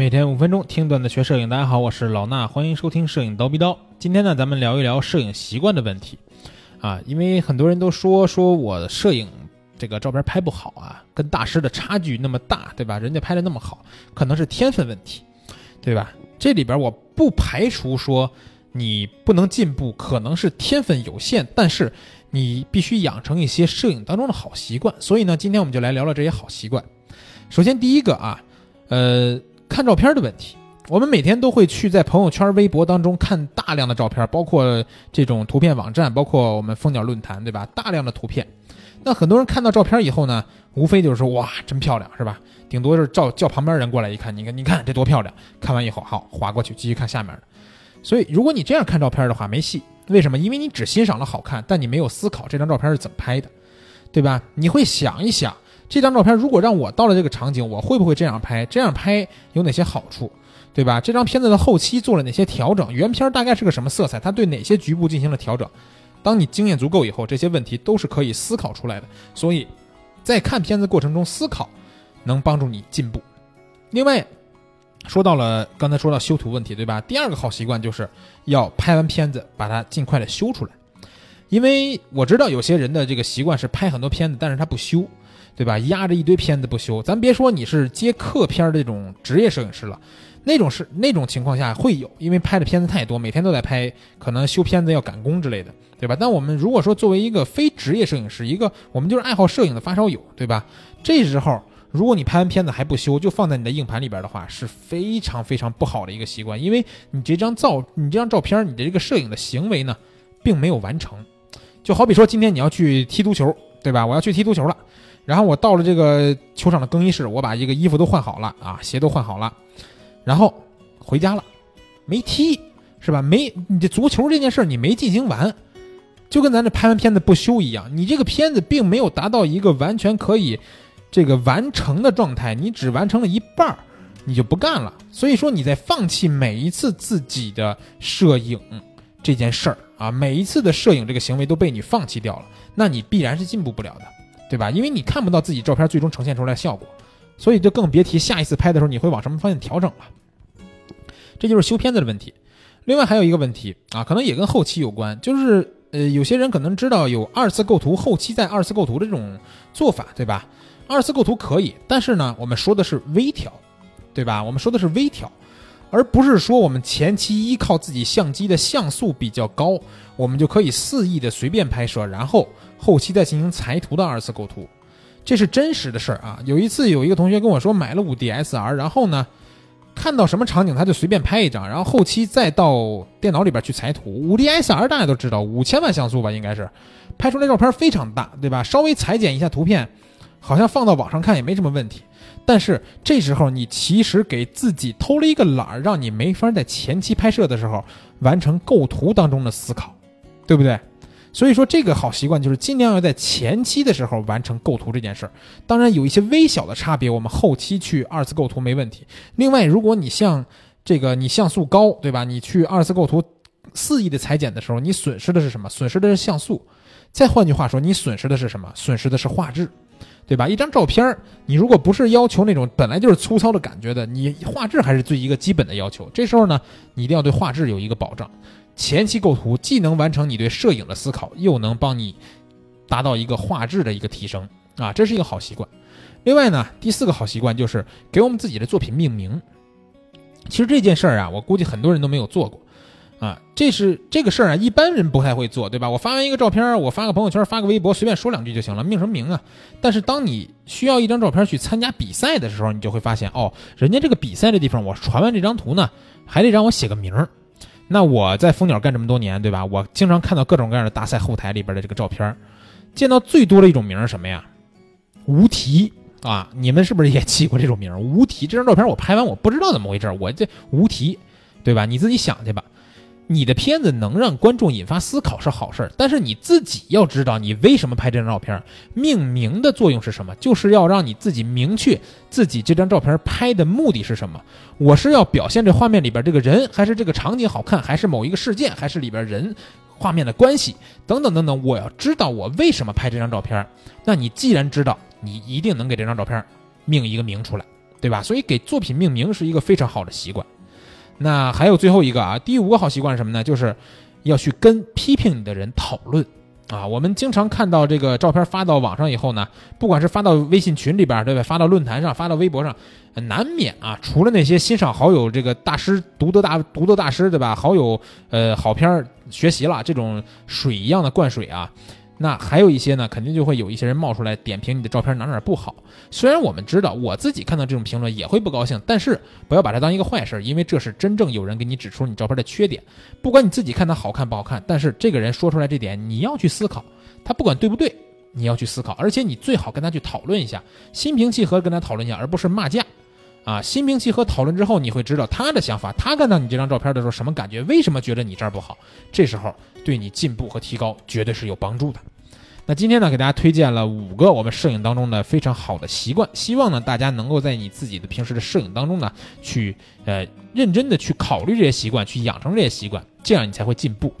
每天五分钟听段子学摄影，大家好，我是老衲，欢迎收听摄影刀逼刀。今天呢，咱们聊一聊摄影习惯的问题啊，因为很多人都说说我摄影这个照片拍不好啊，跟大师的差距那么大，对吧？人家拍的那么好，可能是天分问题，对吧？这里边我不排除说你不能进步，可能是天分有限，但是你必须养成一些摄影当中的好习惯。所以呢，今天我们就来聊聊这些好习惯。首先第一个啊，呃。看照片的问题，我们每天都会去在朋友圈、微博当中看大量的照片，包括这种图片网站，包括我们蜂鸟论坛，对吧？大量的图片，那很多人看到照片以后呢，无非就是说哇，真漂亮，是吧？顶多是叫叫旁边人过来一看，你看，你看这多漂亮。看完以后，好划过去，继续看下面的。所以，如果你这样看照片的话，没戏。为什么？因为你只欣赏了好看，但你没有思考这张照片是怎么拍的，对吧？你会想一想。这张照片如果让我到了这个场景，我会不会这样拍？这样拍有哪些好处，对吧？这张片子的后期做了哪些调整？原片大概是个什么色彩？它对哪些局部进行了调整？当你经验足够以后，这些问题都是可以思考出来的。所以，在看片子过程中思考，能帮助你进步。另外，说到了刚才说到修图问题，对吧？第二个好习惯就是要拍完片子把它尽快的修出来，因为我知道有些人的这个习惯是拍很多片子，但是他不修。对吧？压着一堆片子不修，咱别说你是接客片儿这种职业摄影师了，那种是那种情况下会有，因为拍的片子太多，每天都在拍，可能修片子要赶工之类的，对吧？但我们如果说作为一个非职业摄影师，一个我们就是爱好摄影的发烧友，对吧？这时候如果你拍完片子还不修，就放在你的硬盘里边的话，是非常非常不好的一个习惯，因为你这张照，你这张照片，你的这个摄影的行为呢，并没有完成。就好比说今天你要去踢足球，对吧？我要去踢足球了。然后我到了这个球场的更衣室，我把这个衣服都换好了啊，鞋都换好了，然后回家了，没踢是吧？没你这足球这件事儿你没进行完，就跟咱这拍完片子不修一样，你这个片子并没有达到一个完全可以这个完成的状态，你只完成了一半儿，你就不干了。所以说你在放弃每一次自己的摄影这件事儿啊，每一次的摄影这个行为都被你放弃掉了，那你必然是进步不了的。对吧？因为你看不到自己照片最终呈现出来的效果，所以就更别提下一次拍的时候你会往什么方向调整了。这就是修片子的问题。另外还有一个问题啊，可能也跟后期有关，就是呃，有些人可能知道有二次构图，后期再二次构图的这种做法，对吧？二次构图可以，但是呢，我们说的是微调，对吧？我们说的是微调。而不是说我们前期依靠自己相机的像素比较高，我们就可以肆意的随便拍摄，然后后期再进行裁图的二次构图，这是真实的事儿啊。有一次有一个同学跟我说买了五 D S R，然后呢，看到什么场景他就随便拍一张，然后后期再到电脑里边去裁图。五 D S R 大家都知道，五千万像素吧，应该是拍出来照片非常大，对吧？稍微裁剪一下图片，好像放到网上看也没什么问题。但是这时候你其实给自己偷了一个懒儿，让你没法在前期拍摄的时候完成构图当中的思考，对不对？所以说这个好习惯就是尽量要在前期的时候完成构图这件事儿。当然有一些微小的差别，我们后期去二次构图没问题。另外，如果你像这个你像素高，对吧？你去二次构图肆意的裁剪的时候，你损失的是什么？损失的是像素。再换句话说，你损失的是什么？损失的是画质。对吧？一张照片你如果不是要求那种本来就是粗糙的感觉的，你画质还是最一个基本的要求。这时候呢，你一定要对画质有一个保障。前期构图既能完成你对摄影的思考，又能帮你达到一个画质的一个提升啊，这是一个好习惯。另外呢，第四个好习惯就是给我们自己的作品命名。其实这件事儿啊，我估计很多人都没有做过。啊，这是这个事儿啊，一般人不太会做，对吧？我发完一个照片，我发个朋友圈，发个微博，随便说两句就行了，命什么名啊？但是当你需要一张照片去参加比赛的时候，你就会发现，哦，人家这个比赛的地方，我传完这张图呢，还得让我写个名儿。那我在蜂鸟干这么多年，对吧？我经常看到各种各样的大赛后台里边的这个照片，见到最多的一种名是什么呀？无题啊！你们是不是也起过这种名？无题，这张照片我拍完我不知道怎么回事，我这无题，对吧？你自己想去吧。你的片子能让观众引发思考是好事儿，但是你自己要知道你为什么拍这张照片，命名的作用是什么？就是要让你自己明确自己这张照片拍的目的是什么。我是要表现这画面里边这个人，还是这个场景好看，还是某一个事件，还是里边人画面的关系等等等等。我要知道我为什么拍这张照片。那你既然知道，你一定能给这张照片命一个名出来对吧？所以给作品命名是一个非常好的习惯。那还有最后一个啊，第五个好习惯是什么呢？就是要去跟批评你的人讨论啊。我们经常看到这个照片发到网上以后呢，不管是发到微信群里边，对吧？发到论坛上，发到微博上，难免啊，除了那些欣赏好友这个大师独得大独得大师，对吧？好友呃好片学习了这种水一样的灌水啊。那还有一些呢，肯定就会有一些人冒出来点评你的照片哪哪不好。虽然我们知道，我自己看到这种评论也会不高兴，但是不要把它当一个坏事，因为这是真正有人给你指出你照片的缺点。不管你自己看它好看不好看，但是这个人说出来这点，你要去思考，他不管对不对，你要去思考，而且你最好跟他去讨论一下，心平气和跟他讨论一下，而不是骂架。啊，心平气和讨论之后，你会知道他的想法，他看到你这张照片的时候什么感觉，为什么觉得你这儿不好，这时候对你进步和提高绝对是有帮助的。那今天呢，给大家推荐了五个我们摄影当中的非常好的习惯，希望呢大家能够在你自己的平时的摄影当中呢，去呃认真的去考虑这些习惯，去养成这些习惯，这样你才会进步。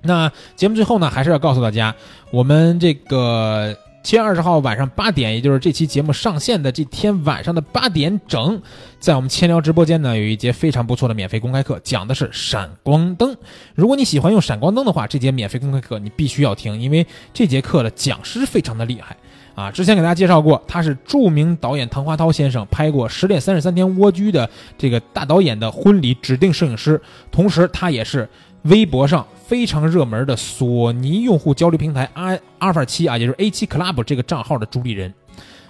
那节目最后呢，还是要告诉大家，我们这个。七月二十号晚上八点，也就是这期节目上线的这天晚上的八点整，在我们千聊直播间呢，有一节非常不错的免费公开课，讲的是闪光灯。如果你喜欢用闪光灯的话，这节免费公开课你必须要听，因为这节课的讲师非常的厉害啊！之前给大家介绍过，他是著名导演唐华涛先生拍过《十点三十三天蜗居》的这个大导演的婚礼指定摄影师，同时他也是。微博上非常热门的索尼用户交流平台阿阿尔法七啊，也就是 A 七 Club 这个账号的主理人，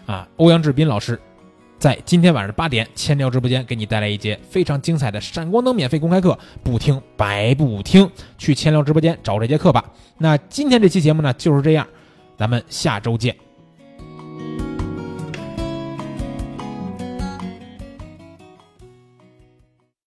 啊，欧阳志斌老师，在今天晚上八点千聊直播间给你带来一节非常精彩的闪光灯免费公开课，不听白不听，去千聊直播间找这节课吧。那今天这期节目呢就是这样，咱们下周见。